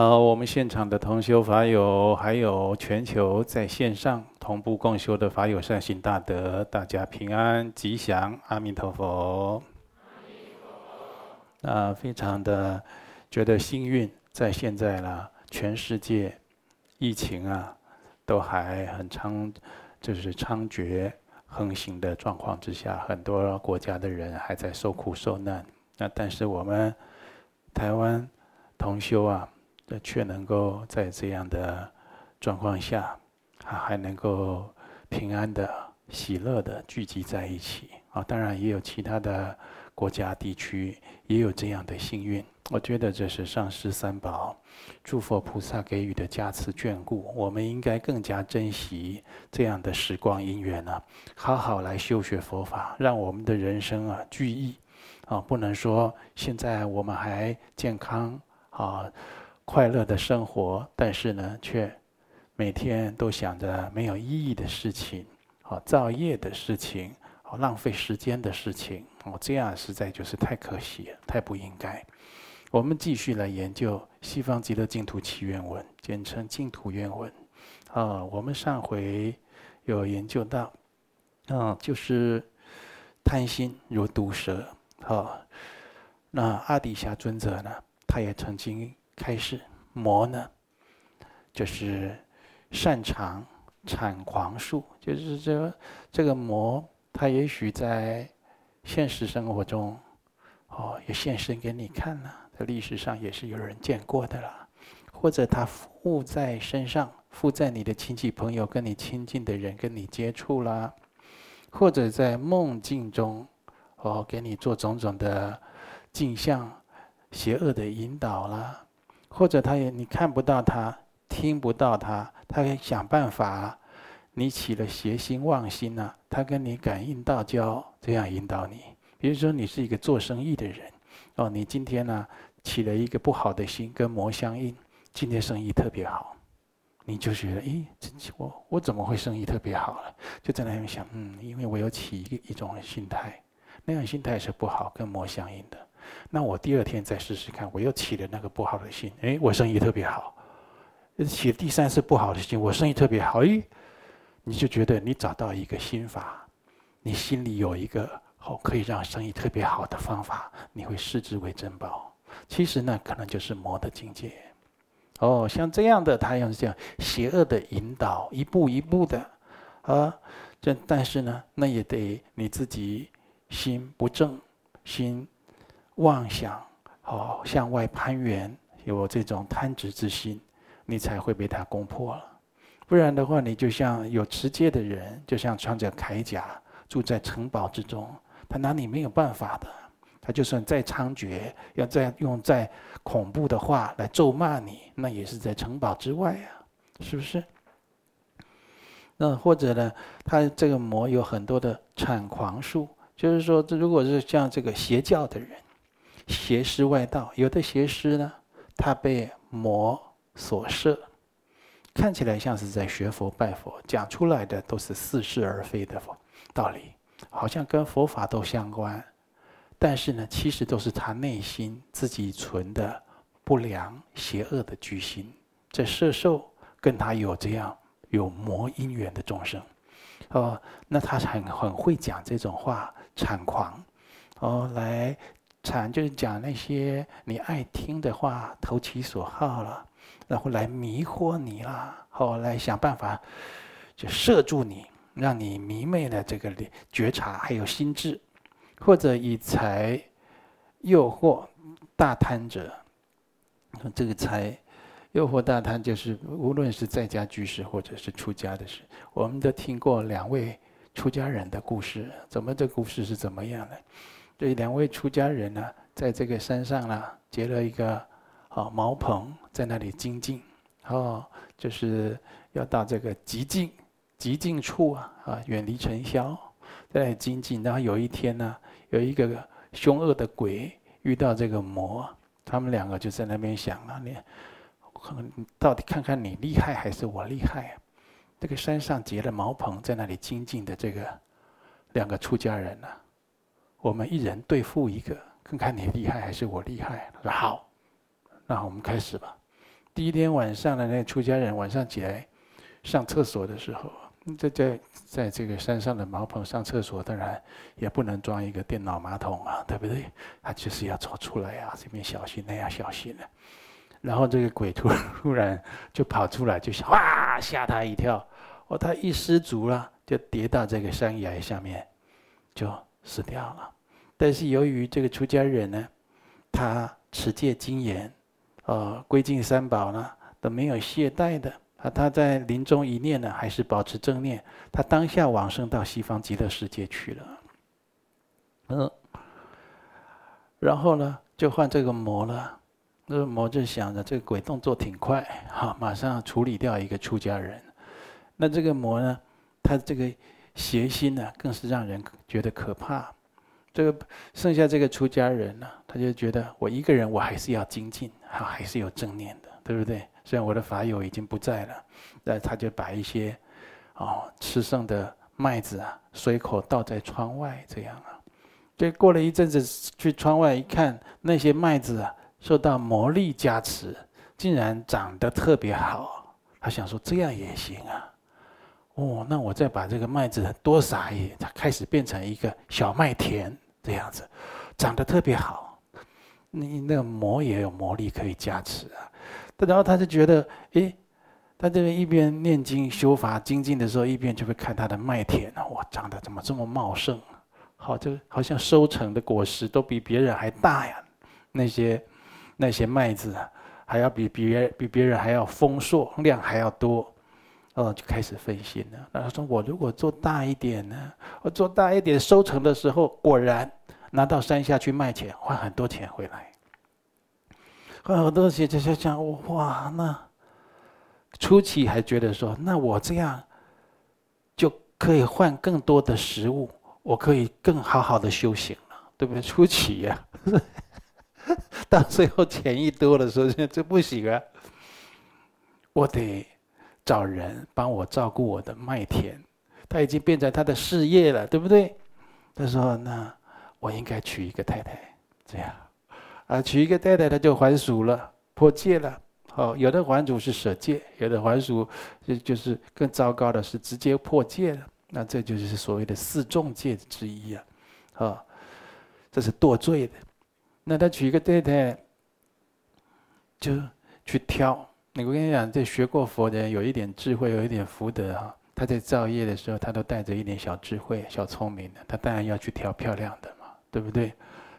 好，我们现场的同修法友，还有全球在线上同步共修的法友善行大德，大家平安吉祥，阿弥陀佛。啊，非常的觉得幸运，在现在呢，全世界疫情啊，都还很猖，就是猖獗横行的状况之下，很多国家的人还在受苦受难。那但是我们台湾同修啊。却能够在这样的状况下，还能够平安的、喜乐的聚集在一起啊！当然，也有其他的国家地区也有这样的幸运。我觉得这是上师三宝、诸佛菩萨给予的加持眷顾，我们应该更加珍惜这样的时光因缘呢！好好来修学佛法，让我们的人生啊聚义啊！不能说现在我们还健康啊。快乐的生活，但是呢，却每天都想着没有意义的事情，哦，造业的事情，哦，浪费时间的事情，哦，这样实在就是太可惜了，太不应该。我们继续来研究《西方极乐净土祈愿文》，简称净土愿文。啊，我们上回有研究到，嗯，就是贪心如毒蛇。好，那阿底峡尊者呢，他也曾经。开始魔呢，就是擅长产狂术，就是这这个魔，他也许在现实生活中，哦，也现身给你看了，在历史上也是有人见过的了，或者他附在身上，附在你的亲戚朋友、跟你亲近的人跟你接触啦，或者在梦境中，哦，给你做种种的镜像、邪恶的引导啦。或者他也你看不到他，听不到他，他可以想办法，你起了邪心妄心呐、他跟你感应道交，这样引导你。比如说你是一个做生意的人，哦，你今天呢、起了一个不好的心，跟魔相应，今天生意特别好，你就觉得，咦，我我怎么会生意特别好了？就在那边想，嗯，因为我有起一个一种心态，那样心态是不好，跟魔相应的。那我第二天再试试看，我又起了那个不好的心，哎，我生意特别好。起第三次不好的心，我生意特别好，哎，你就觉得你找到一个心法，你心里有一个好可以让生意特别好的方法，你会视之为珍宝。其实呢，可能就是魔的境界。哦，像这样的，他用这样邪恶的引导，一步一步的，啊，这但是呢，那也得你自己心不正，心。妄想，哦，向外攀援，有这种贪执之心，你才会被他攻破了。不然的话，你就像有持戒的人，就像穿着铠甲住在城堡之中，他拿你没有办法的。他就算再猖獗，要再用再恐怖的话来咒骂你，那也是在城堡之外啊，是不是？那或者呢，他这个魔有很多的产狂术，就是说，这如果是像这个邪教的人。邪师外道，有的邪师呢，他被魔所摄，看起来像是在学佛拜佛，讲出来的都是似是而非的佛道理，好像跟佛法都相关，但是呢，其实都是他内心自己存的不良邪恶的居心，这摄受跟他有这样有魔因缘的众生，哦，那他很很会讲这种话，猖狂，哦，来。禅就是讲那些你爱听的话，投其所好了，然后来迷惑你啦，后来想办法就摄住你，让你迷昧了这个觉察还有心智，或者以财诱惑大贪者，这个财诱惑大贪就是无论是在家居士或者是出家的事，我们都听过两位出家人的故事，怎么这故事是怎么样的？这两位出家人呢，在这个山上呢，结了一个啊茅棚，在那里精进，哦，就是要到这个极静、极静处啊，啊，远离尘嚣，在那里精进。然后有一天呢，有一个凶恶的鬼遇到这个魔，他们两个就在那边想啊，你到底看看你厉害还是我厉害啊？这个山上结了茅棚，在那里精进的这个两个出家人呢？我们一人对付一个，看看你厉害还是我厉害。他说好，那我们开始吧。第一天晚上的那出家人晚上起来上厕所的时候，在在在这个山上的茅棚上厕所，当然也不能装一个电脑马桶啊，对不对？他就是要走出来啊，这边小心，那样小心的。然后这个鬼突突然就跑出来，就哇吓他一跳，哦，他一失足了，就跌到这个山崖下面，就死掉了。但是由于这个出家人呢，他持戒精严，呃，归敬三宝呢都没有懈怠的啊。他在临终一念呢，还是保持正念。他当下往生到西方极乐世界去了。嗯，然后呢，就换这个魔了。那个魔就想着这个鬼动作挺快，哈，马上处理掉一个出家人。那这个魔呢，他这个邪心呢，更是让人觉得可怕。这个剩下这个出家人呢，他就觉得我一个人我还是要精进，哈，还是有正念的，对不对？虽然我的法友已经不在了，那他就把一些哦吃剩的麦子啊，随口倒在窗外，这样啊。就过了一阵子，去窗外一看，那些麦子啊，受到魔力加持，竟然长得特别好。他想说这样也行啊。哦，那我再把这个麦子多撒一点，它开始变成一个小麦田这样子，长得特别好。你那个魔也有魔力可以加持啊。他然后他就觉得，诶，他这边一边念经修法精进的时候，一边就会看他的麦田啊，哇，长得怎么这么茂盛？好，就好像收成的果实都比别人还大呀。那些那些麦子啊，还要比别人比别人还要丰硕，量还要多。哦，就开始分心了。然后说：“我如果做大一点呢？我做大一点，收成的时候，果然拿到山下去卖钱，换很多钱回来。换很多钱，就就想哇，那初期还觉得说，那我这样就可以换更多的食物，我可以更好好的修行了，对不对？初期呀、啊，到最后钱一多的时候，这不行啊，我得。”找人帮我照顾我的麦田，他已经变成他的事业了，对不对？他说：“那我应该娶一个太太，这样啊，娶一个太太他就还俗了，破戒了。好，有的还俗是舍戒，有的还俗就就是更糟糕的是直接破戒了。那这就是所谓的四重戒之一啊，啊，这是堕罪的。那他娶一个太太，就去挑。”我跟你讲，这学过佛的人有一点智慧，有一点福德哈。他在造业的时候，他都带着一点小智慧、小聪明的。他当然要去挑漂亮的嘛，对不对？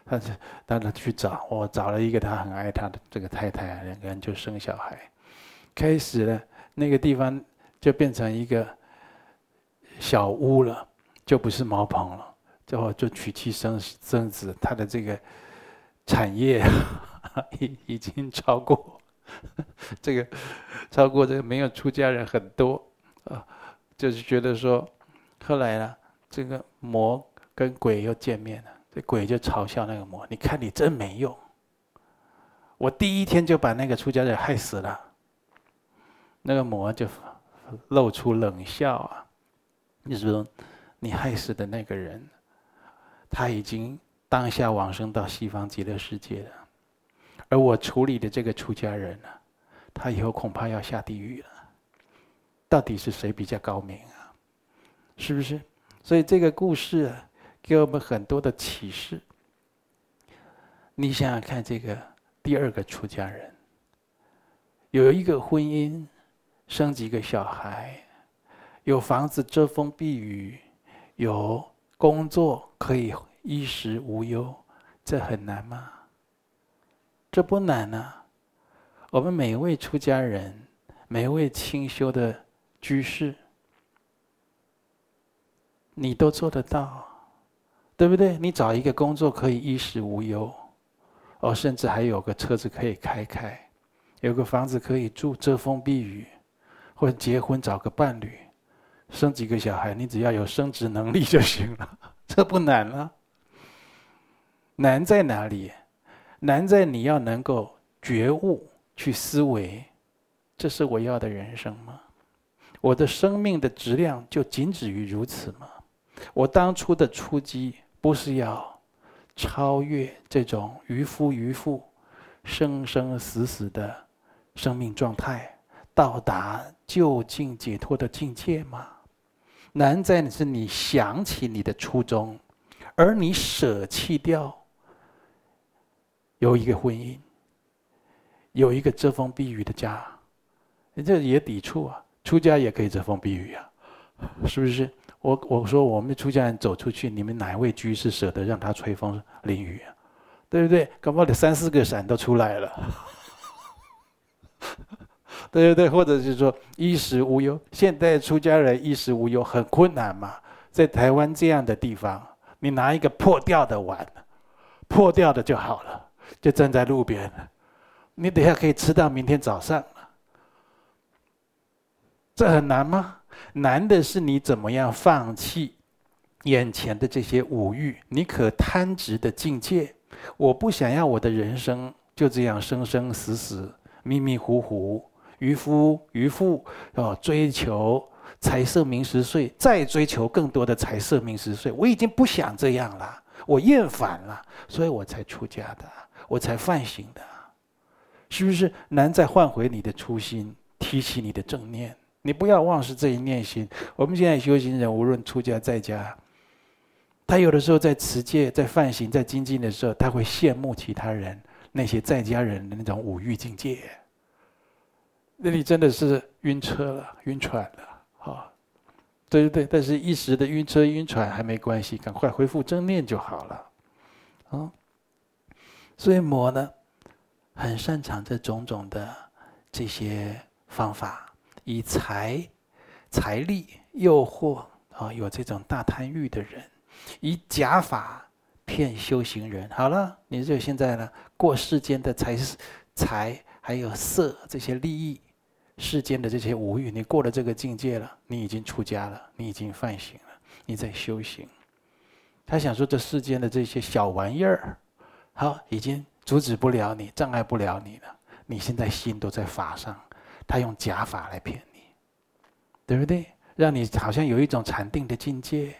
他是当他去找，我找了一个他很爱他的这个太太，两个人就生小孩。开始呢，那个地方就变成一个小屋了，就不是茅棚了。最后就娶妻生生子，他的这个产业已 已经超过。这个超过这个没有出家人很多啊，就是觉得说，后来呢，这个魔跟鬼又见面了，这鬼就嘲笑那个魔：“你看你真没用，我第一天就把那个出家人害死了。”那个魔就露出冷笑啊，你说你害死的那个人，他已经当下往生到西方极乐世界了。而我处理的这个出家人呢，他以后恐怕要下地狱了。到底是谁比较高明啊？是不是？所以这个故事啊，给我们很多的启示。你想想看，这个第二个出家人，有一个婚姻，生几个小孩，有房子遮风避雨，有工作可以衣食无忧，这很难吗？这不难啊！我们每一位出家人，每一位清修的居士，你都做得到，对不对？你找一个工作可以衣食无忧，哦，甚至还有个车子可以开开，有个房子可以住，遮风避雨，或者结婚找个伴侣，生几个小孩，你只要有生殖能力就行了，这不难啊。难在哪里？难在你要能够觉悟去思维，这是我要的人生吗？我的生命的质量就仅止于如此吗？我当初的出击不是要超越这种渔夫渔妇、生生死死的生命状态，到达究竟解脱的境界吗？难在的是你想起你的初衷，而你舍弃掉有一个婚姻，有一个遮风避雨的家，这也抵触啊！出家也可以遮风避雨啊，是不是？我我说我们出家人走出去，你们哪一位居士舍得让他吹风淋雨啊？对不对？搞不好得三四个伞都出来了，对不对？或者是说衣食无忧，现在出家人衣食无忧很困难嘛。在台湾这样的地方，你拿一个破掉的碗，破掉的就好了，就站在路边，你等下可以吃到明天早上。这很难吗？难的是你怎么样放弃眼前的这些五欲，你可贪执的境界。我不想要我的人生就这样生生死死、迷迷糊糊、愚夫愚妇哦，追求财色名食睡，再追求更多的财色名食睡。我已经不想这样了，我厌烦了，所以我才出家的，我才梵行的，是不是？难再换回你的初心，提起你的正念。你不要忘失这一念心。我们现在修行人，无论出家在家，他有的时候在持戒、在犯行、在精进的时候，他会羡慕其他人那些在家人的那种五欲境界。那你真的是晕车了、晕船了，啊，对对对。但是一时的晕车、晕船还没关系，赶快恢复正念就好了，啊。所以魔呢，很擅长这种种的这些方法。以财、财力诱惑啊，有这种大贪欲的人，以假法骗修行人。好了，你就现在呢，过世间的财、财还有色这些利益，世间的这些五欲，你过了这个境界了，你已经出家了，你已经犯行了，你在修行。他想说，这世间的这些小玩意儿，好，已经阻止不了你，障碍不了你了。你现在心都在法上。他用假法来骗你，对不对？让你好像有一种禅定的境界，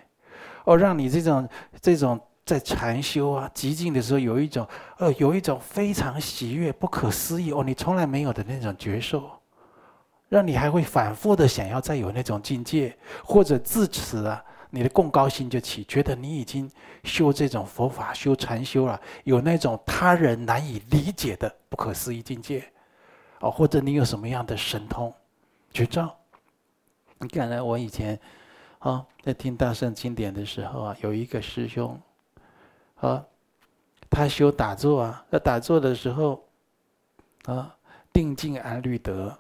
哦，让你这种这种在禅修啊、寂静的时候，有一种呃，有一种非常喜悦、不可思议哦，你从来没有的那种觉受，让你还会反复的想要再有那种境界，或者自此啊，你的共高兴就起，觉得你已经修这种佛法、修禅修了，有那种他人难以理解的不可思议境界。哦，或者你有什么样的神通绝招？你看来我以前啊，在听大圣经典的时候啊，有一个师兄啊，他修打坐啊，在打坐的时候啊，定静安虑得，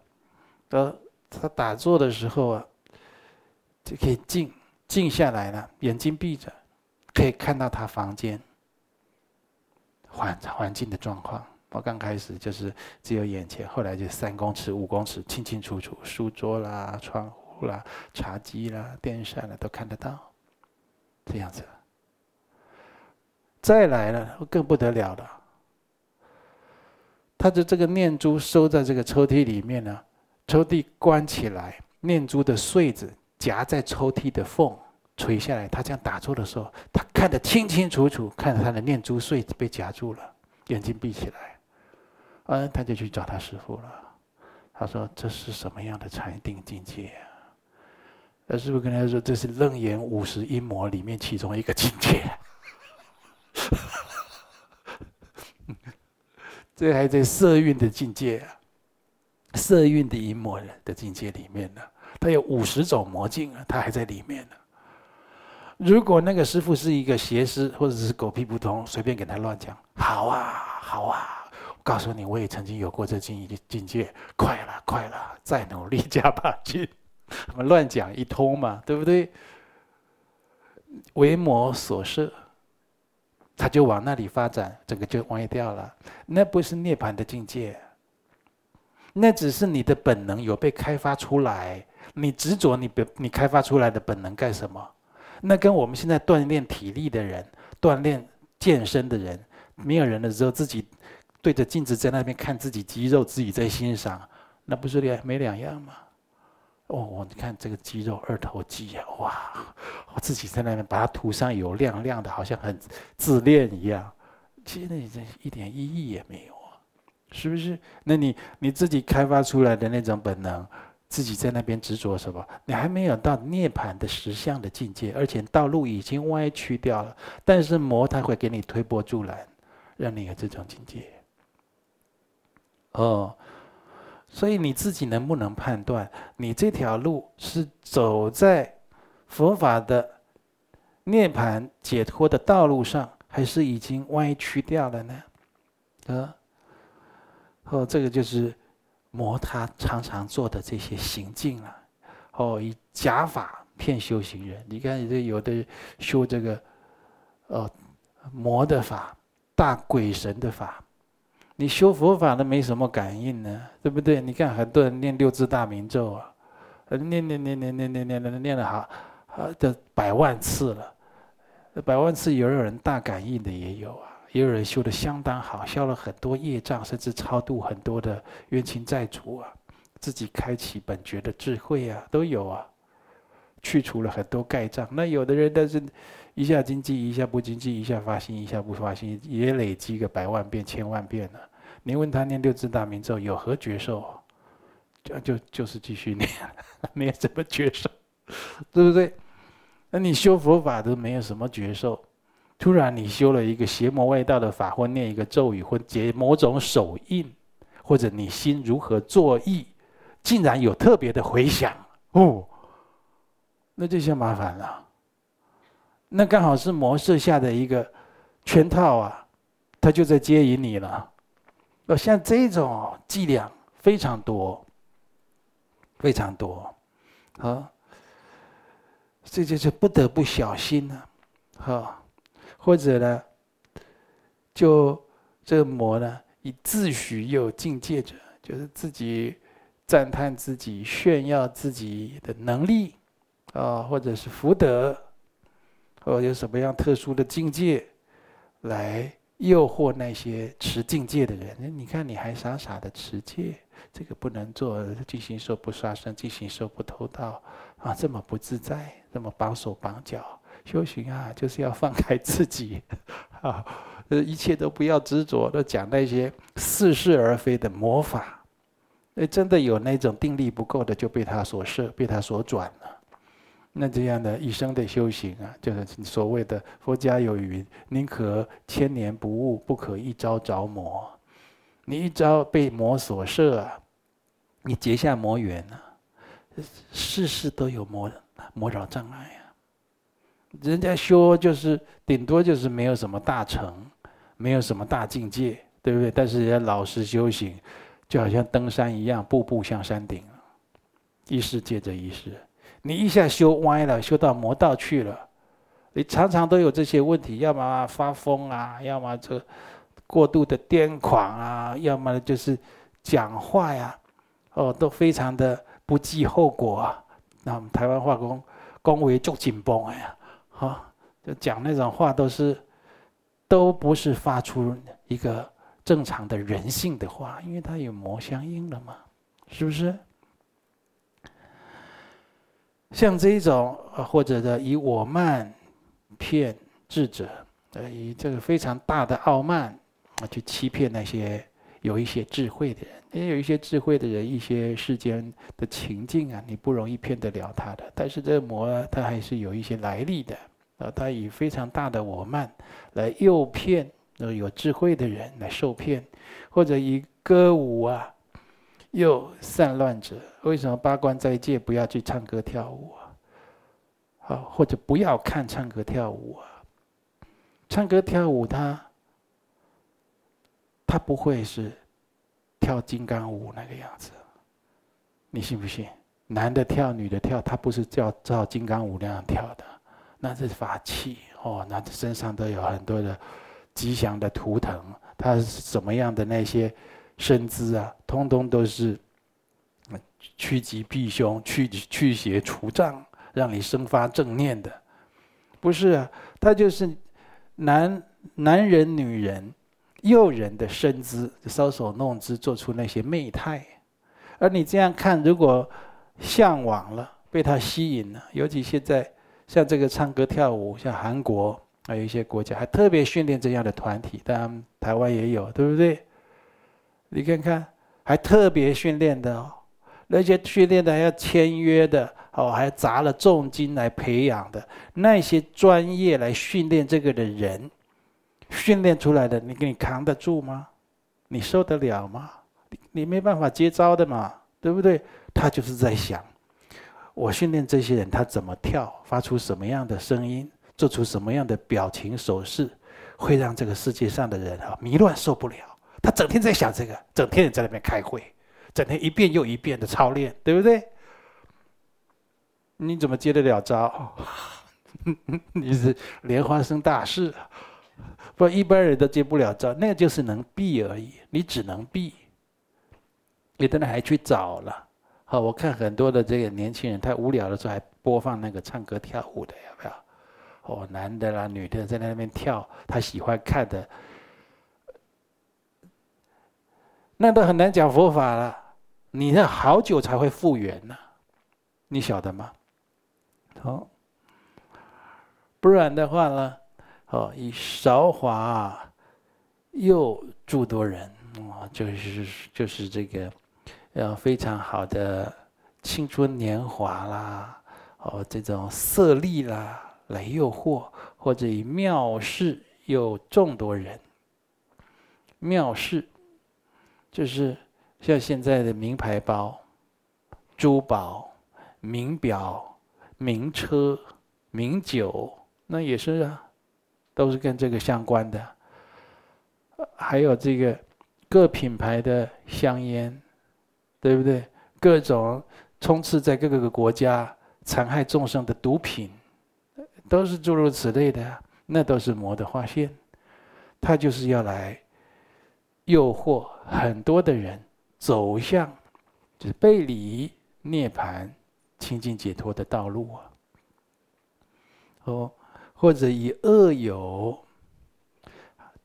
呃，他打坐的时候啊，就可以静静下来了，眼睛闭着，可以看到他房间环环境的状况。我刚开始就是只有眼前，后来就三公尺、五公尺，清清楚楚，书桌啦、窗户啦、茶几啦、电扇啦，都看得到，这样子。再来了，更不得了了。他的这个念珠收在这个抽屉里面呢，抽屉关起来，念珠的穗子夹在抽屉的缝垂下来。他这样打坐的时候，他看得清清楚楚，看着他的念珠穗被夹住了，眼睛闭起来。嗯，他就去找他师父了。他说：“这是什么样的禅定境界啊？”他师父跟他说：“这是楞严五十阴魔里面其中一个境界。”这还在色蕴的境界啊，色蕴的阴魔的境界里面呢。他有五十种魔境啊，他还在里面呢。如果那个师傅是一个邪师，或者是狗屁不通，随便给他乱讲，好啊，好啊。我告诉你，我也曾经有过这境境界，快了，快了，再努力加把劲。我们乱讲一通嘛，对不对？为魔所摄，他就往那里发展，整个就歪掉了。那不是涅槃的境界，那只是你的本能有被开发出来。你执着你被你开发出来的本能干什么？那跟我们现在锻炼体力的人、锻炼健身的人，没有人的时候自己。对着镜子在那边看自己肌肉，自己在欣赏，那不是两没两样吗？哦，你看这个肌肉二头肌啊，哇！我自己在那边把它涂上油，亮亮的，好像很自恋一样。其实那这一点意义也没有啊。是不是？那你你自己开发出来的那种本能，自己在那边执着什么？你还没有到涅槃的实相的境界，而且道路已经歪曲掉了。但是魔他会给你推波助澜，让你有这种境界。哦，所以你自己能不能判断，你这条路是走在佛法的涅槃解脱的道路上，还是已经歪曲掉了呢？啊？哦，这个就是魔他常常做的这些行径啊。哦，以假法骗修行人。你看，这有的修这个，哦，魔的法，大鬼神的法。你修佛法都没什么感应呢，对不对？你看很多人念六字大明咒啊，念念念念念念念念念了好，啊，的百万次了，百万次有有人大感应的也有啊。也有人修得相当好，消了很多业障，甚至超度很多的冤亲债主啊，自己开启本觉的智慧啊，都有啊，去除了很多盖障。那有的人，但是一下经济，一下不经济，一下发心，一下不发心，也累积个百万遍、千万遍了。你问他念六字大明咒有何觉受？就就就是继续念，没有什么觉受，对不对？那你修佛法都没有什么觉受。突然，你修了一个邪魔外道的法，或念一个咒语，或结某种手印，或者你心如何作意，竟然有特别的回响哦，那就像麻烦了。那刚好是魔设下的一个圈套啊，他就在接引你了。哦，像这种伎俩非常多，非常多，啊，这就是不得不小心了，哈。或者呢，就这个魔呢，以自诩有境界者，就是自己赞叹自己、炫耀自己的能力啊，或者是福德，或者有什么样特殊的境界，来诱惑那些持境界的人。你看，你还傻傻的持戒，这个不能做，进行说不杀生，进行说不偷盗啊，这么不自在，这么绑手绑脚。修行啊，就是要放开自己，啊，一切都不要执着，都讲那些似是而非的魔法。那真的有那种定力不够的，就被他所摄，被他所转了。那这样的一生的修行啊，就是所谓的佛家有云：宁可千年不悟，不可一朝着魔。你一朝被魔所摄啊，你结下魔缘啊，事事都有魔魔扰障碍啊。人家修就是顶多就是没有什么大成，没有什么大境界，对不对？但是人家老实修行，就好像登山一样，步步向山顶，一世接着一世。你一下修歪了，修到魔道去了，你常常都有这些问题，要么发疯啊，要么这过度的癫狂啊，要么就是讲话呀，哦，都非常的不计后果啊。那我们台湾话讲，讲话足紧绷哎呀。啊，就讲那种话都是，都不是发出一个正常的人性的话，因为它有魔相应了嘛，是不是？像这种或者的以我慢骗智者，呃，以这个非常大的傲慢啊，去欺骗那些有一些智慧的人，也有一些智慧的人，一些世间的情境啊，你不容易骗得了他的。但是这个魔，他还是有一些来历的。啊他以非常大的我慢来诱骗有智慧的人来受骗，或者以歌舞啊诱散乱者。为什么八关斋戒不要去唱歌跳舞啊？好，或者不要看唱歌跳舞啊？唱歌跳舞他，他他不会是跳金刚舞那个样子，你信不信？男的跳，女的跳，他不是叫照金刚舞那样跳的。那是法器哦，那身上都有很多的吉祥的图腾，它是什么样的那些身姿啊，通通都是趋吉避凶、去去邪除障，让你生发正念的。不是啊，他就是男男人、女人、诱人的身姿，搔首弄姿，做出那些媚态。而你这样看，如果向往了，被他吸引了，尤其现在。像这个唱歌跳舞，像韩国还有一些国家还特别训练这样的团体，当然台湾也有，对不对？你看看，还特别训练的哦，那些训练的还要签约的哦，还砸了重金来培养的那些专业来训练这个的人，训练出来的，你给你扛得住吗？你受得了吗？你你没办法接招的嘛，对不对？他就是在想，我训练这些人，他怎么跳，发出什么样的声音，做出什么样的表情手势，会让这个世界上的人啊迷乱受不了。他整天在想这个，整天也在那边开会，整天一遍又一遍的操练，对不对？你怎么接得了招？你是莲花生大师，不，一般人都接不了招，那个就是能避而已，你只能避。有的人还去找了，好，我看很多的这个年轻人，他无聊的时候还播放那个唱歌跳舞的，有没有？哦，男的啦，女的在那边跳，他喜欢看的。那都很难讲佛法了，你要好久才会复原呢，你晓得吗？好，不然的话呢，哦，以韶华又诸多人啊，就是就是这个，要非常好的青春年华啦，哦，这种色力啦来诱惑，或者以妙事诱众多人，妙事。就是像现在的名牌包、珠宝、名表、名车、名酒，那也是啊，都是跟这个相关的。还有这个各品牌的香烟，对不对？各种充斥在各个国家残害众生的毒品，都是诸如此类的，那都是魔的化身，他就是要来。诱惑很多的人走向就是背离涅槃、清净解脱的道路啊！哦，或者以恶友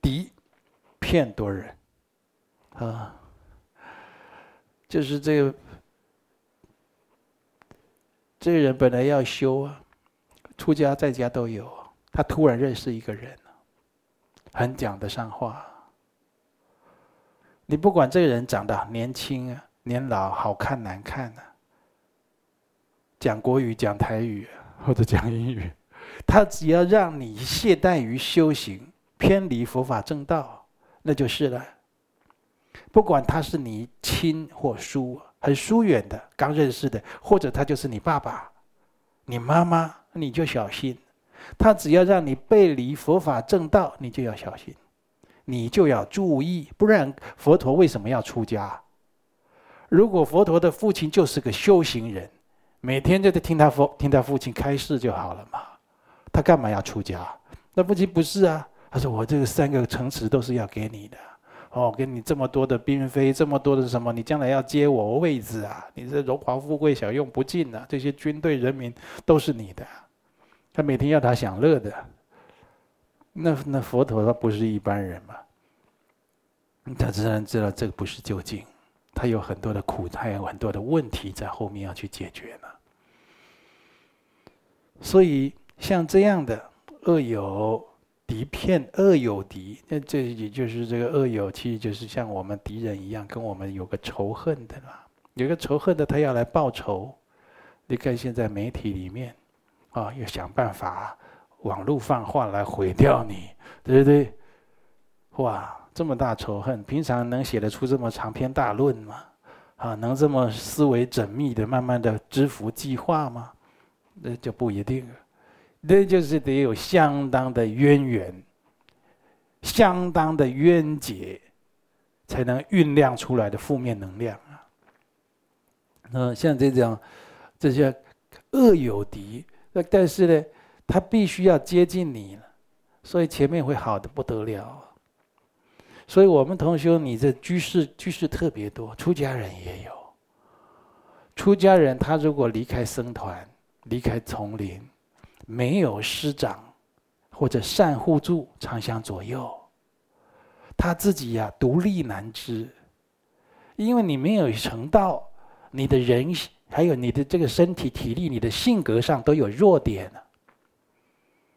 敌骗多人啊，就是这个这个人本来要修啊，出家在家都有，他突然认识一个人，很讲得上话。你不管这个人长得年轻啊、年老、好看难看啊，讲国语、讲台语或者讲英语，他只要让你懈怠于修行、偏离佛法正道，那就是了。不管他是你亲或疏、很疏远的、刚认识的，或者他就是你爸爸、你妈妈，你就小心。他只要让你背离佛法正道，你就要小心。你就要注意，不然佛陀为什么要出家？如果佛陀的父亲就是个修行人，每天就在听他父听他父亲开示就好了嘛，他干嘛要出家？那父亲不是啊，他说我这个三个城池都是要给你的，哦，给你这么多的嫔妃，这么多的什么，你将来要接我位置啊，你这荣华富贵享用不尽啊，这些军队人民都是你的，他每天要他享乐的。那那佛陀他不是一般人嘛？他自然知道这个不是究竟，他有很多的苦，他有很多的问题在后面要去解决呢。所以像这样的恶友敌骗，恶友敌，那这也就是这个恶友，其实就是像我们敌人一样，跟我们有个仇恨的啦。有个仇恨的，他要来报仇。你看现在媒体里面啊，要想办法。网络放话来毁掉你，对不对？哇，这么大仇恨，平常能写得出这么长篇大论吗？啊，能这么思维缜密的，慢慢的知福计划吗？那就不一定，那就是得有相当的渊源，相当的渊结，才能酝酿出来的负面能量啊。嗯，像这种这些恶友敌，那但是呢？他必须要接近你了，所以前面会好的不得了。所以我们同修，你这居士居士特别多，出家人也有。出家人他如果离开僧团，离开丛林，没有师长或者善护助常相左右，他自己呀独立难支，因为你没有成道，你的人还有你的这个身体体力，你的性格上都有弱点。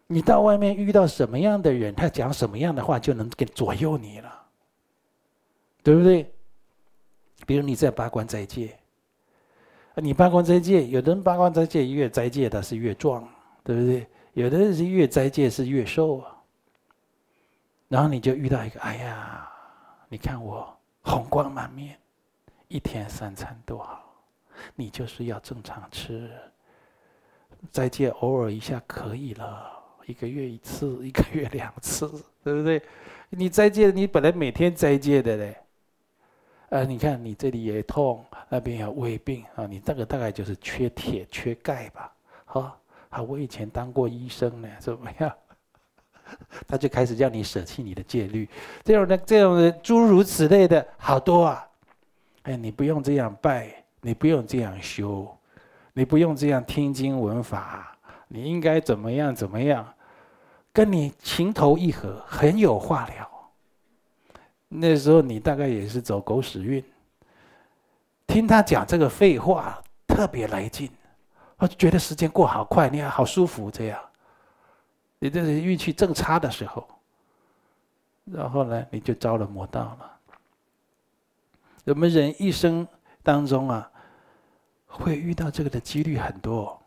你到外面遇到什么样的人，他讲什么样的话就能给左右你了，对不对？比如你在八关斋戒，你八关斋戒，有的人八关斋戒越斋戒的是越壮，对不对？有的人是越斋戒是越瘦啊。然后你就遇到一个，哎呀，你看我红光满面，一天三餐多好，你就是要正常吃，斋戒偶尔一下可以了，一个月一次，一个月两次，对不对？你斋戒，你本来每天斋戒的嘞。啊，你看你这里也痛，那边有胃病啊，你这个大概就是缺铁、缺钙吧？好，啊，我以前当过医生呢，怎么样？他就开始叫你舍弃你的戒律，这种的、这种的诸如此类的好多啊！哎，你不用这样拜，你不用这样修，你不用这样听经闻法，你应该怎么样怎么样，跟你情投意合，很有话聊。那时候你大概也是走狗屎运，听他讲这个废话特别来劲，我觉得时间过好快，你还好舒服这样。你这是运气正差的时候，然后呢，你就着了魔道了。我们人一生当中啊，会遇到这个的几率很多。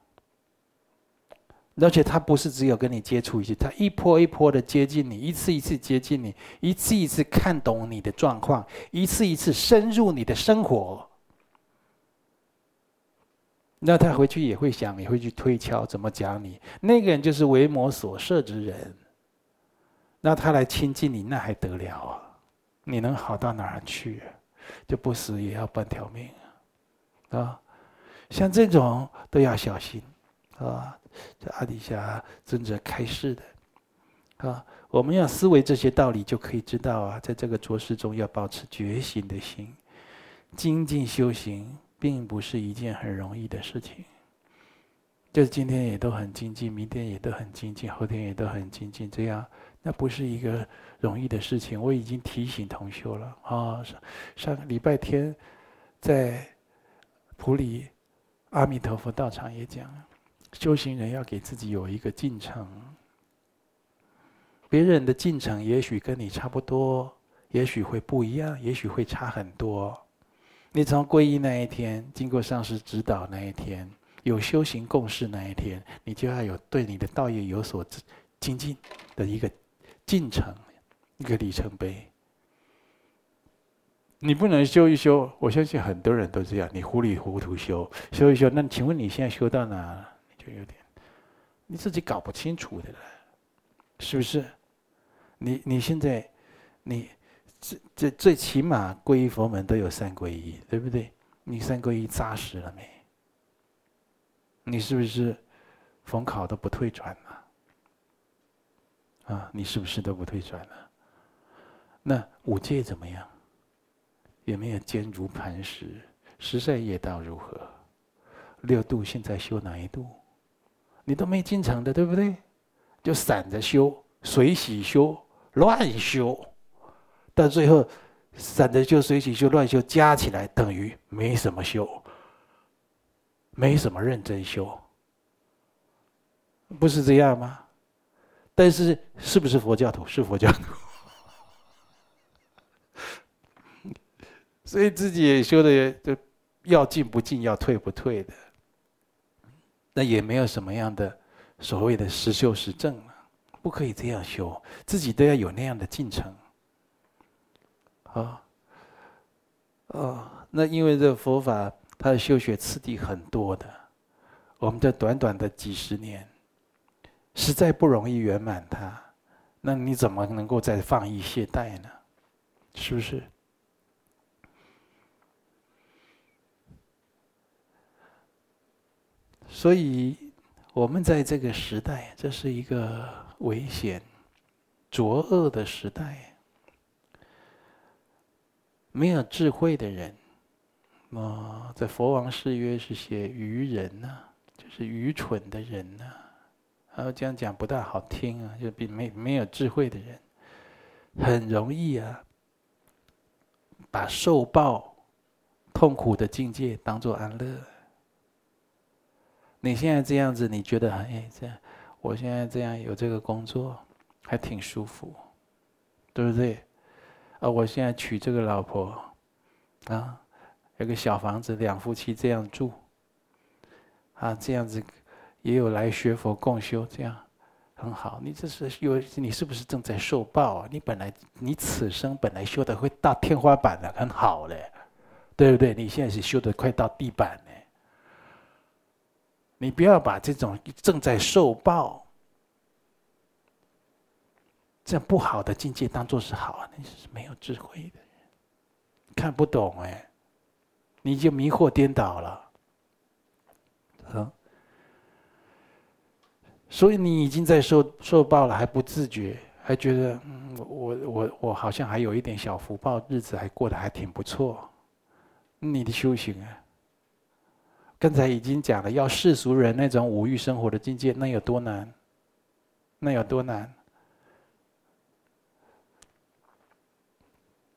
而且他不是只有跟你接触一次，他一波一波的接近你，一次一次接近你，一次一次看懂你的状况，一次一次深入你的生活。那他回去也会想，也会去推敲怎么讲你。那个人就是为魔所摄之人，那他来亲近你，那还得了啊？你能好到哪儿去？就不死也要半条命啊！像这种都要小心啊！这阿底峡尊者开示的啊，我们要思维这些道理，就可以知道啊，在这个浊世中要保持觉醒的心，精进修行，并不是一件很容易的事情。就是今天也都很精进，明天也都很精进，后天也都很精进，这样那不是一个容易的事情。我已经提醒同修了啊，上上礼拜天在普里阿弥陀佛道场也讲。修行人要给自己有一个进程，别人的进程也许跟你差不多，也许会不一样，也许会差很多。你从皈依那一天，经过上师指导那一天，有修行共识那一天，你就要有对你的道业有所精进的一个进程，一个里程碑。你不能修一修，我相信很多人都这样，你糊里糊涂修修一修，那请问你现在修到哪？就有点，你自己搞不清楚的了，是不是？你你现在，你这这最起码皈依佛门都有三皈依，对不对？你三皈依扎实了没？你是不是逢考都不退转了？啊，你是不是都不退转了？那五戒怎么样？有没有坚如磐石？十善业道如何？六度现在修哪一度？你都没进程的，对不对？就散着修，随喜修，乱修，到最后，散着修、随起修、乱修加起来等于没什么修，没什么认真修，不是这样吗？但是是不是佛教徒？是佛教徒，所以自己也修的就要进不进，要退不退的。那也没有什么样的所谓的实修实证了，不可以这样修，自己都要有那样的进程。啊，哦，那因为这佛法，它的修学次第很多的，我们这短短的几十年，实在不容易圆满它，那你怎么能够再放逸懈怠呢？是不是？所以，我们在这个时代，这是一个危险、浊恶的时代。没有智慧的人，啊，在佛王誓约是写愚人呐，就是愚蠢的人呐。然后这样讲不大好听啊，就比没没有智慧的人，很容易啊，把受报痛苦的境界当作安乐。你现在这样子，你觉得哎，这样，我现在这样有这个工作，还挺舒服，对不对？啊，我现在娶这个老婆，啊，有个小房子，两夫妻这样住，啊，这样子也有来学佛共修，这样很好。你这是有你是不是正在受报啊？你本来你此生本来修的会到天花板的，很好嘞，对不对？你现在是修的快到地板呢。你不要把这种正在受报这不好的境界当做是好，你是没有智慧的人，看不懂哎。你就迷惑颠倒了，啊！所以你已经在受受报了，还不自觉，还觉得嗯，我我我好像还有一点小福报，日子还过得还挺不错。你的修行啊，刚才已经讲了，要世俗人那种五欲生活的境界，那有多难？那有多难？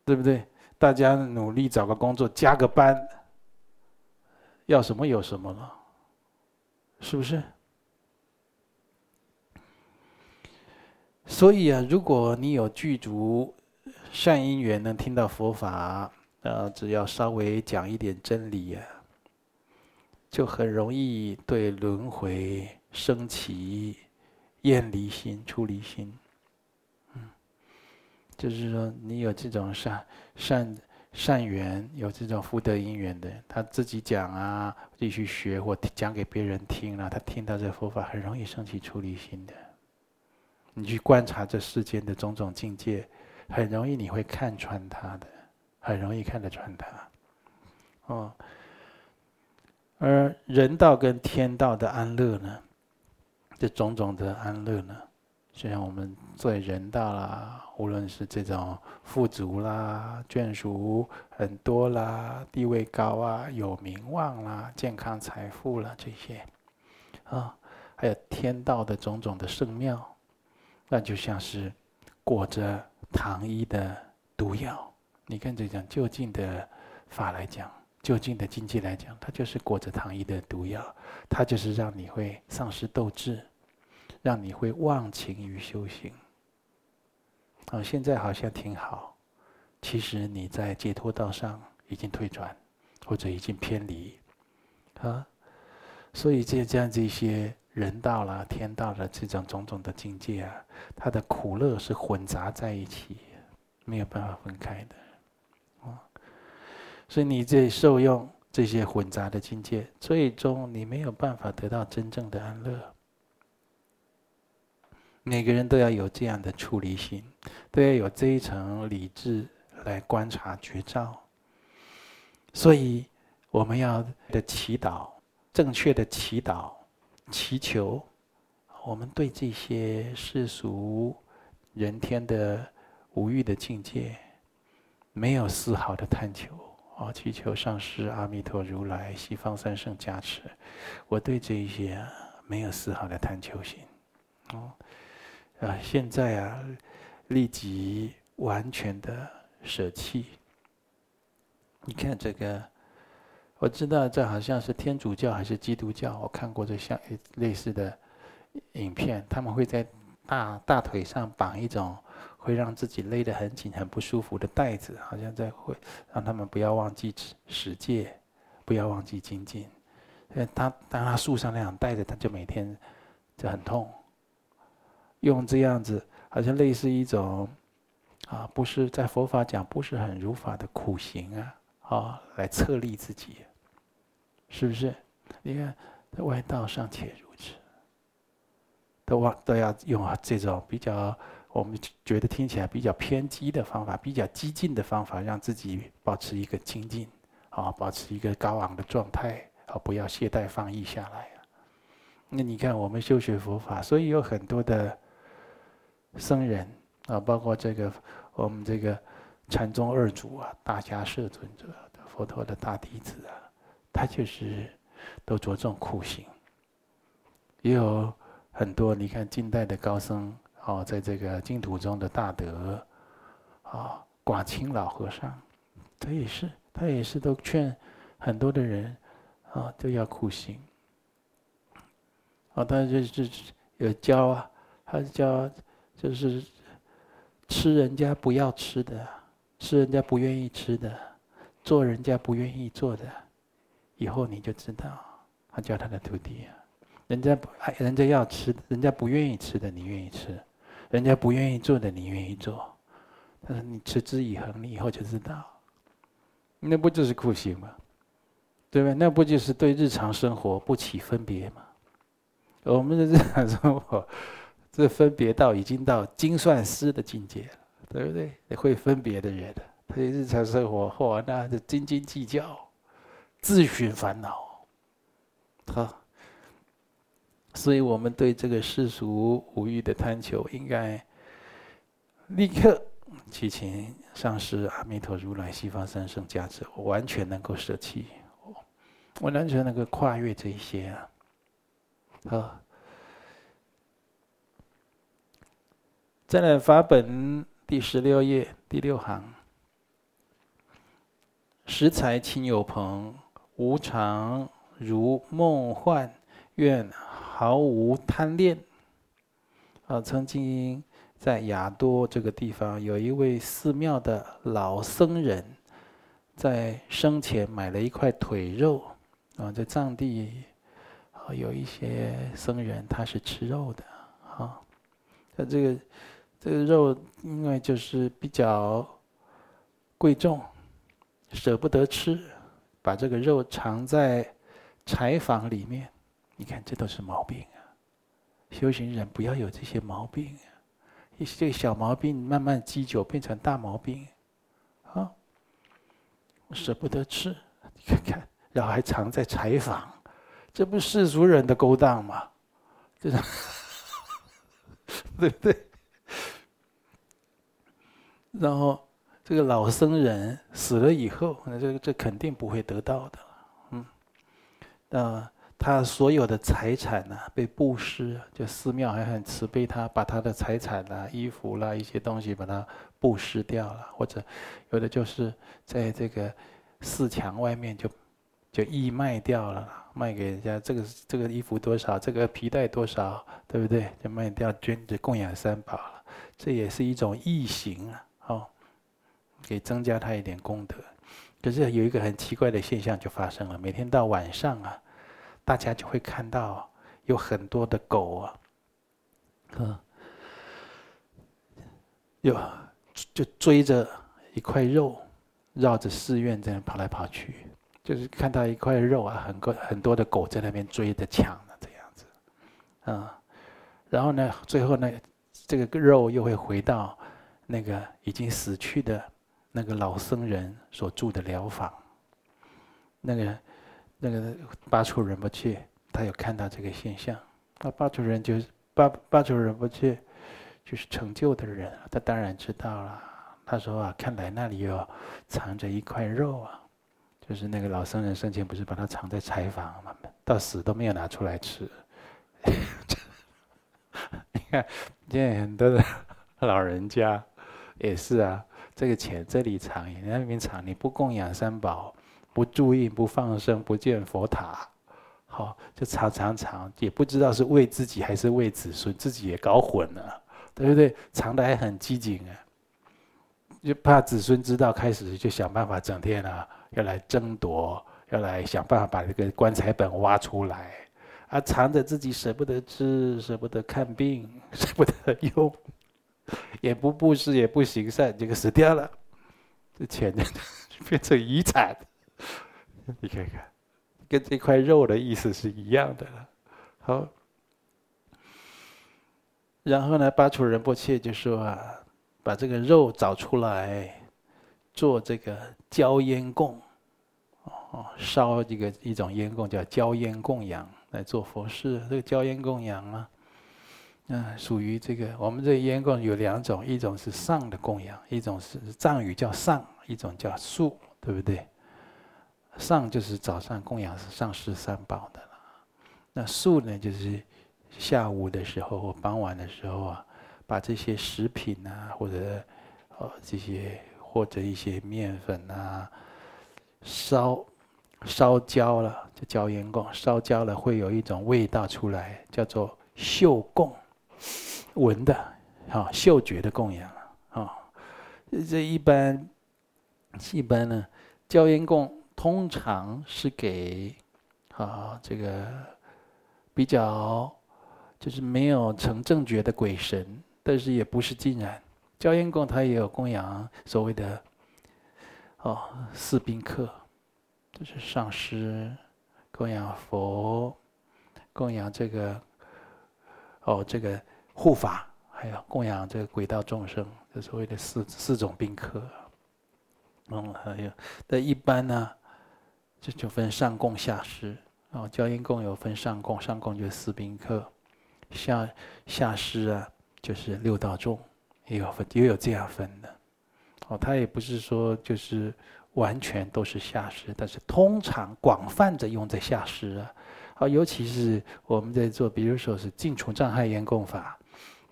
对不对？大家努力找个工作，加个班。要什么有什么了，是不是？所以啊，如果你有具足善因缘，能听到佛法，呃，只要稍微讲一点真理啊，就很容易对轮回升起厌离心、出离心。就是说，你有这种善善。善缘有这种福德因缘的，他自己讲啊，继续学或讲给别人听了，他听到这佛法很容易生起出离心的。你去观察这世间的种种境界，很容易你会看穿他的，很容易看得穿他。哦，而人道跟天道的安乐呢，这种种的安乐呢？就像我们在人道啦，无论是这种富足啦、眷属很多啦、地位高啊、有名望啦、健康财富啦这些，啊，还有天道的种种的圣妙，那就像是裹着糖衣的毒药。你看这讲究竟的法来讲，究竟的经济来讲，它就是裹着糖衣的毒药，它就是让你会丧失斗志。让你会忘情于修行。啊，现在好像挺好，其实你在解脱道上已经退转，或者已经偏离，啊，所以这这样这些人道啦、天道的这种种种的境界啊，它的苦乐是混杂在一起，没有办法分开的，啊，所以你这受用这些混杂的境界，最终你没有办法得到真正的安乐。每个人都要有这样的处理心，都要有这一层理智来观察觉照。所以，我们要的祈祷，正确的祈祷、祈求，我们对这些世俗、人天的无欲的境界，没有丝毫的贪求。啊，祈求上师阿弥陀如来、西方三圣加持。我对这一些没有丝毫的贪求心。哦。啊，现在啊，立即完全的舍弃。你看这个，我知道这好像是天主教还是基督教，我看过这像类似的影片，他们会在大大腿上绑一种会让自己勒得很紧、很不舒服的带子，好像在会让他们不要忘记持戒，不要忘记精进。他当他束上那样带着，他就每天就很痛。用这样子，好像类似一种，啊，不是在佛法讲不是很如法的苦行啊，啊，来策励自己，是不是？你看，在外道尚且如此，都往都要用这种比较我们觉得听起来比较偏激的方法，比较激进的方法，让自己保持一个精进，啊，保持一个高昂的状态，啊，不要懈怠放逸下来。那你看，我们修学佛法，所以有很多的。僧人啊，包括这个我们这个禅宗二祖啊，大迦叶尊者，佛陀的大弟子啊，他就是都着重苦行。也有很多你看近代的高僧啊，在这个净土中的大德啊，广清老和尚，他也是他也是都劝很多的人啊，都要苦行。啊，他就是有教啊，他教。就是吃人家不要吃的，吃人家不愿意吃的，做人家不愿意做的，以后你就知道。他教他的徒弟啊，人家不爱，人家要吃，人家不愿意吃的，你愿意吃；人家不愿意做的，你愿意做。他说：“你持之以恒，你以后就知道。那不就是苦行吗？对吧？那不就是对日常生活不起分别吗？我们的日常生活，这分别到已经到精算师的境界了，对不对？会分别的人，对日常生活，嚯，那是斤斤计较，自寻烦恼。好，所以我们对这个世俗五欲的贪求，应该立刻祈请上师阿弥陀如来西方三圣加持，我完全能够舍弃，我完全能够跨越这一些啊。好，再来法本第十六页第六行，食材亲友朋，无常。如梦幻，愿毫无贪恋。啊，曾经在亚多这个地方，有一位寺庙的老僧人，在生前买了一块腿肉。啊，在藏地，啊，有一些僧人他是吃肉的。啊，他这个这肉，因为就是比较贵重，舍不得吃，把这个肉藏在。柴房里面，你看这都是毛病啊！修行人不要有这些毛病啊！一些这个小毛病慢慢积久变成大毛病，啊，舍不得吃，你看看，然后还藏在柴房，这不世俗人的勾当吗？这 是，对不对？然后这个老僧人死了以后，那这这肯定不会得到的。嗯呃，他所有的财产呢、被布施，就寺庙还很慈悲他，把他的财产啊、衣服啦、一些东西把它布施掉了，或者有的就是在这个寺墙外面就就义卖掉了，卖给人家。这个这个衣服多少，这个皮带多少，对不对？就卖掉捐着供养三宝了，这也是一种义行啊，哦，给增加他一点功德。可是有一个很奇怪的现象就发生了，每天到晚上啊，大家就会看到有很多的狗啊，嗯，有就追着一块肉，绕着寺院这样跑来跑去，就是看到一块肉啊，很多很多的狗在那边追着抢的这样子，嗯，然后呢，最后呢，这个肉又会回到那个已经死去的。那个老僧人所住的寮房，那个那个巴楚仁波切，他有看到这个现象。那巴楚仁就是巴巴楚仁波切，就是成就的人，他当然知道了。他说啊，看来那里有藏着一块肉啊，就是那个老僧人生前不是把它藏在柴房吗？到死都没有拿出来吃。你看，现在很多的老人家也是啊。这个钱这里藏，那边藏，你不供养三宝，不注意，不放生，不建佛塔，好，就藏藏藏，也不知道是为自己还是为子孙，自己也搞混了，对不对？藏得还很机警啊，就怕子孙知道，开始就想办法，整天啊要来争夺，要来想办法把这个棺材本挖出来，啊，藏着自己舍不得吃，舍不得看病，舍不得用。也不布施，也不行善，这个死掉了，这钱就 变成遗产。你看看，跟这块肉的意思是一样的了。好，然后呢，巴楚仁波切就说啊，把这个肉找出来，做这个焦烟供，哦，烧这个一种烟供叫焦烟供养来做佛事。这个焦烟供养啊。嗯，属于这个，我们这烟供有两种，一种是上的供养，一种是藏语叫上，一种叫素，对不对？上就是早上供养是上师三宝的了，那素呢，就是下午的时候或傍晚的时候啊，把这些食品啊，或者呃这些或者一些面粉啊，烧烧焦了就焦烟供，烧焦了会有一种味道出来，叫做秀供。闻的，啊，嗅觉的供养，啊，这一般，一般呢，交烟供通常是给啊这个比较就是没有成正觉的鬼神，但是也不是尽然。交烟供它也有供养所谓的哦四宾客，就是上师供养佛，供养这个哦这个护法，还有供养这个鬼道众生，这所谓的四四种宾客。嗯，还有，但一般呢，这就分上供下施。哦，交烟供有分上供，上供就是四宾客，下下施啊，就是六道众，也有分，也有这样分的。哦，他也不是说就是完全都是下施，但是通常广泛的用在下施啊。好，尤其是我们在做，比如说是净除障碍烟供法，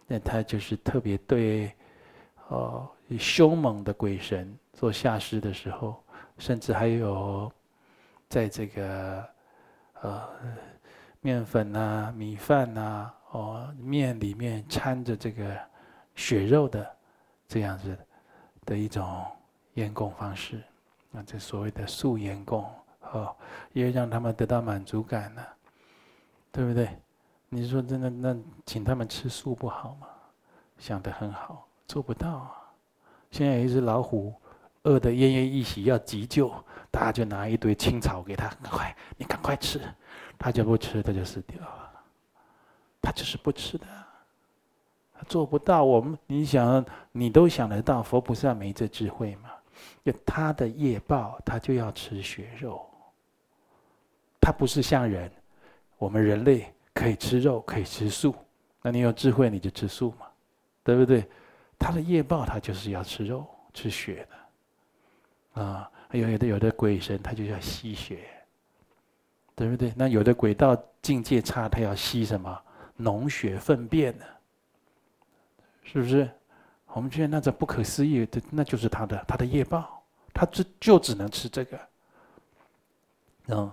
那他就是特别对，哦，凶猛的鬼神。做下施的时候，甚至还有在这个呃面粉呐、米饭呐、哦面里面掺着这个血肉的这样子的一种烟供方式，那这所谓的素烟供哦，也让他们得到满足感呢、对不对？你说真的，那请他们吃素不好吗？想得很好，做不到啊。现在有一只老虎。饿得奄奄一息，要急救，大家就拿一堆青草给他，快，你赶快吃，他就不吃，他就死掉了。他就是不吃的，他做不到。我们你想，你都想得到，佛菩萨没这智慧吗？就他的业报，他就要吃血肉。它不是像人，我们人类可以吃肉，可以吃素。那你有智慧，你就吃素嘛，对不对？它的业报，它就是要吃肉、吃血的。啊，有有的有的鬼神，他就要吸血，对不对？那有的鬼道境界差，他要吸什么？脓血粪便呢？是不是？我们觉得那种不可思议的，那就是他的他的业报，他只就只能吃这个。嗯，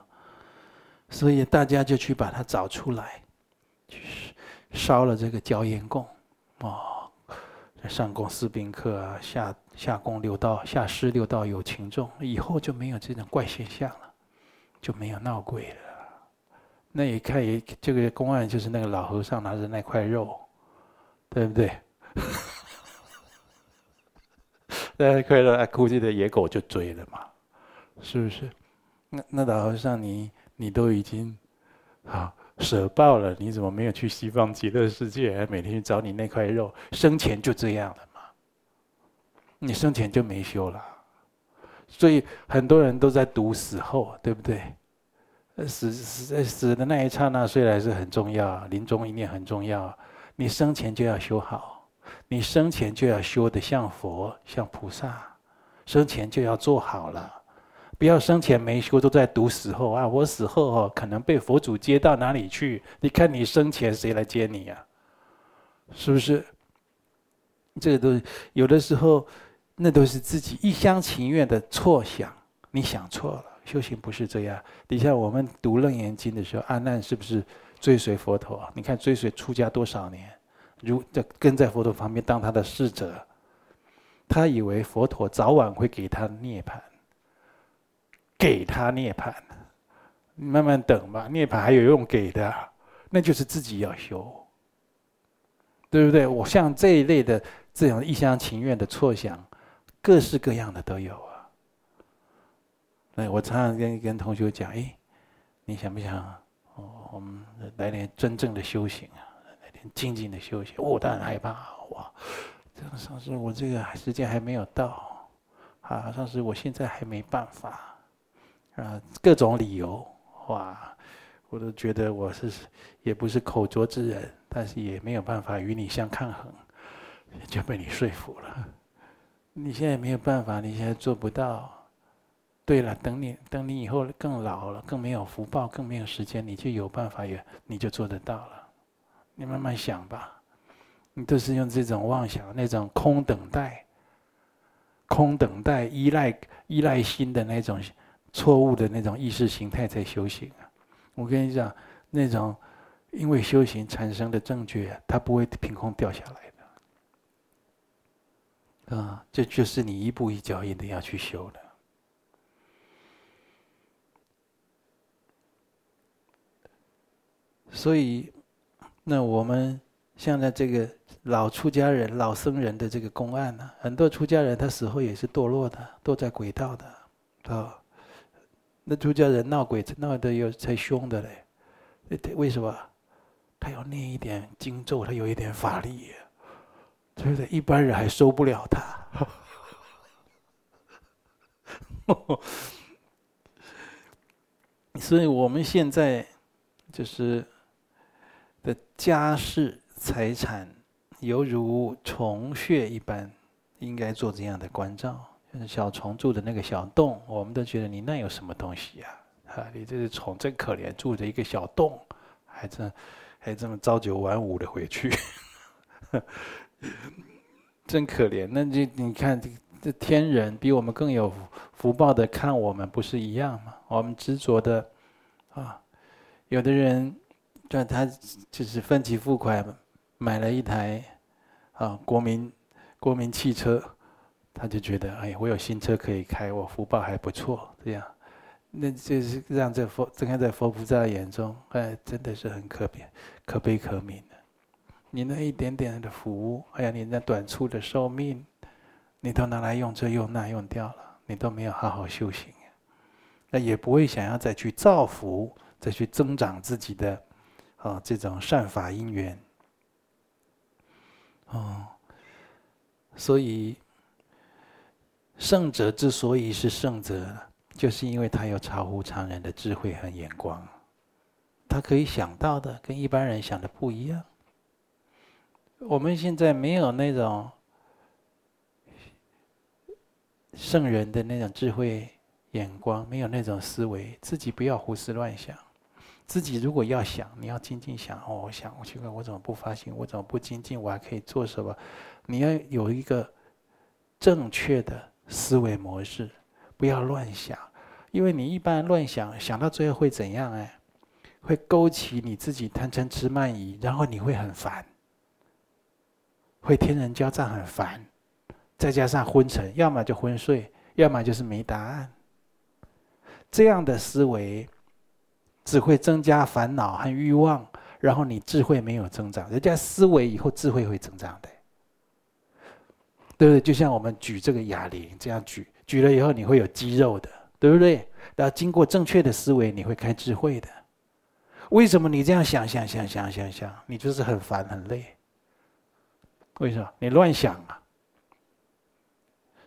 所以大家就去把它找出来，就是烧了这个交烟供，哦，上供四宾客啊，下。下供六道，下施六道有情众，以后就没有这种怪现象了，就没有闹鬼了。那一看，也这个公案就是那个老和尚拿着那块肉，对不对？那块肉，估计的野狗就追了嘛，是不是？那那老和尚你，你都已经啊舍报了，你怎么没有去西方极乐世界，还每天去找你那块肉？生前就这样了。你生前就没修了，所以很多人都在读死后，对不对？死死死的那一刹那虽然是很重要，临终一念很重要，你生前就要修好，你生前就要修的像佛像菩萨，生前就要做好了，不要生前没修都在读死后啊！我死后哦，可能被佛祖接到哪里去？你看你生前谁来接你呀？是不是？这个都有的时候。那都是自己一厢情愿的错想，你想错了。修行不是这样。底下我们读《楞严经》的时候，阿难是不是追随佛陀？你看追随出家多少年，如在跟在佛陀旁边当他的侍者，他以为佛陀早晚会给他涅槃，给他涅槃，你慢慢等吧。涅槃还有用给的，那就是自己要修，对不对？我像这一类的这种一厢情愿的错想。各式各样的都有啊。那我常常跟跟同学讲，哎，你想不想？哦，我们来点真正的修行啊，来点静静的修行。我当然害怕，哇，这个上师，我这个时间还没有到，啊，上师，我现在还没办法，啊，各种理由，哇，我都觉得我是也不是口拙之人，但是也没有办法与你相抗衡，就被你说服了。你现在没有办法，你现在做不到。对了，等你等你以后更老了，更没有福报，更没有时间，你就有办法，也你就做得到了。你慢慢想吧，你都是用这种妄想、那种空等待、空等待、依赖依赖心的那种错误的那种意识形态在修行啊，我跟你讲，那种因为修行产生的证据，它不会凭空掉下来的。啊，这就是你一步一脚印的要去修的。所以，那我们现在这个老出家人、老僧人的这个公案呢，很多出家人他死后也是堕落的，堕在轨道的。啊。那出家人闹鬼闹得又才凶的嘞，为什么？他要念一点经咒，他有一点法力，对不对？一般人还受不了他。所以我们现在就是的家世财产，犹如虫穴一般，应该做这样的关照。像小虫住的那个小洞，我们都觉得你那有什么东西呀？啊，你这只虫真可怜，住着一个小洞，还这还这么朝九晚五的回去，真可怜。那就你看这。这天人比我们更有福报的看我们不是一样吗？我们执着的，啊，有的人，就他就是分期付款买了一台，啊，国民国民汽车，他就觉得哎，我有新车可以开，我福报还不错，这样，那就是让这佛，这看在佛菩萨眼中，哎，真的是很可悲，可悲可悯的。你那一点点的福，哎呀，你那短促的寿命。你都拿来用这用那用掉了，你都没有好好修行，那也不会想要再去造福，再去增长自己的，啊这种善法因缘，哦，所以圣者之所以是圣者，就是因为他有超乎常人的智慧和眼光，他可以想到的跟一般人想的不一样。我们现在没有那种。圣人的那种智慧眼光，没有那种思维，自己不要胡思乱想。自己如果要想，你要静静想。哦，我想，我奇怪，我怎么不发心？我怎么不精进？我还可以做什么？你要有一个正确的思维模式，不要乱想。因为你一般乱想，想到最后会怎样？哎，会勾起你自己贪嗔痴慢疑，然后你会很烦，会天人交战，很烦。再加上昏沉，要么就昏睡，要么就是没答案。这样的思维只会增加烦恼和欲望，然后你智慧没有增长。人家思维以后智慧会增长的，对不对？就像我们举这个哑铃这样举，举了以后你会有肌肉的，对不对？然后经过正确的思维，你会开智慧的。为什么你这样想想想想想想，你就是很烦很累？为什么？你乱想啊！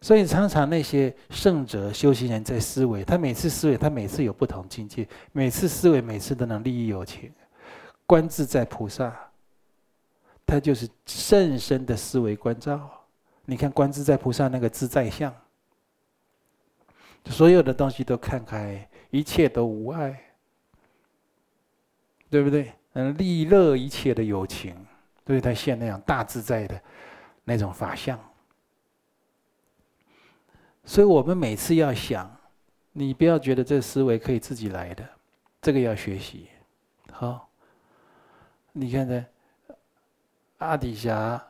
所以常常那些圣者修行人在思维，他每次思维，他每次有不同境界，每次思维，每次都能利益有情。观自在菩萨，他就是甚深的思维观照。你看观自在菩萨那个自在相，所有的东西都看开，一切都无碍，对不对？嗯利乐一切的有情，对他现那样大自在的那种法相。所以我们每次要想，你不要觉得这思维可以自己来的，这个要学习。好，你看看阿底峡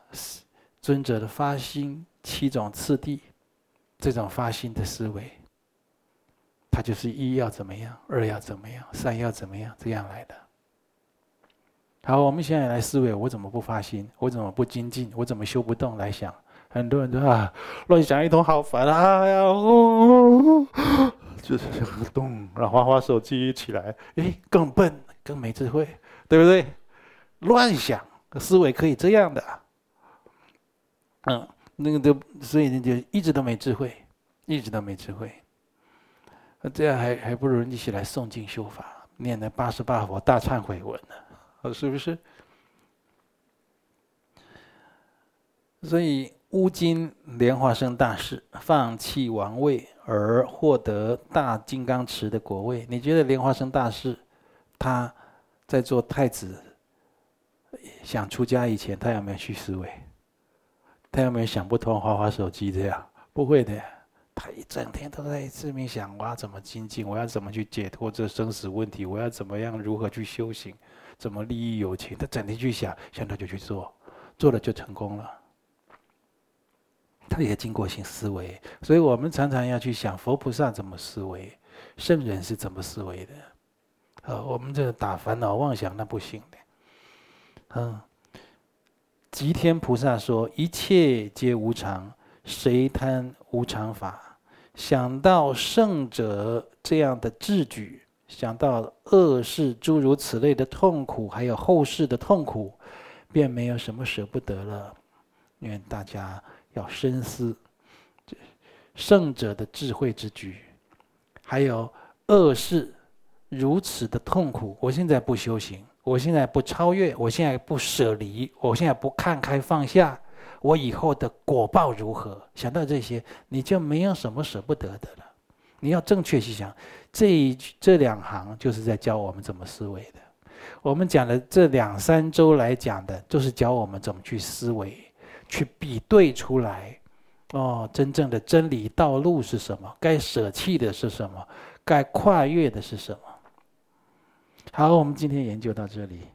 尊者的发心七种次第，这种发心的思维，它就是一要怎么样，二要怎么样，三要怎么样，这样来的。好，我们现在来思维：我怎么不发心？我怎么不精进？我怎么修不动？来想。很多人都啊，乱想一通好烦啊！哎呀，哦，就是不动，然后滑滑手机起来，诶，更笨，更没智慧，对不对？乱想，思维可以这样的，嗯，那个都，所以人就一直都没智慧，一直都没智慧。那这样还还不如一起来诵经修法，念那八十八佛大忏悔文呢，是不是？所以。乌金莲花生大士放弃王位而获得大金刚持的果位，你觉得莲花生大士他在做太子想出家以前，他有没有去思维？他有没有想不通，滑滑手机这样？不会的，他一整天都在自命想：我要怎么精进？我要怎么去解脱这生死问题？我要怎么样？如何去修行？怎么利益有情？他整天去想，想到就去做，做了就成功了。他也经过性思维，所以我们常常要去想佛菩萨怎么思维，圣人是怎么思维的，呃，我们这打烦恼妄想那不行的。嗯，吉天菩萨说：“一切皆无常，谁贪无常法？”想到圣者这样的智举，想到恶世诸如此类的痛苦，还有后世的痛苦，便没有什么舍不得了。愿大家要深思，圣者的智慧之举，还有恶世。如此的痛苦，我现在不修行，我现在不超越，我现在不舍离，我现在不看开放下，我以后的果报如何？想到这些，你就没有什么舍不得的了。你要正确去想，这一这两行就是在教我们怎么思维的。我们讲的这两三周来讲的，就是教我们怎么去思维，去比对出来。哦，真正的真理道路是什么？该舍弃的是什么？该跨越的是什么？好，我们今天研究到这里。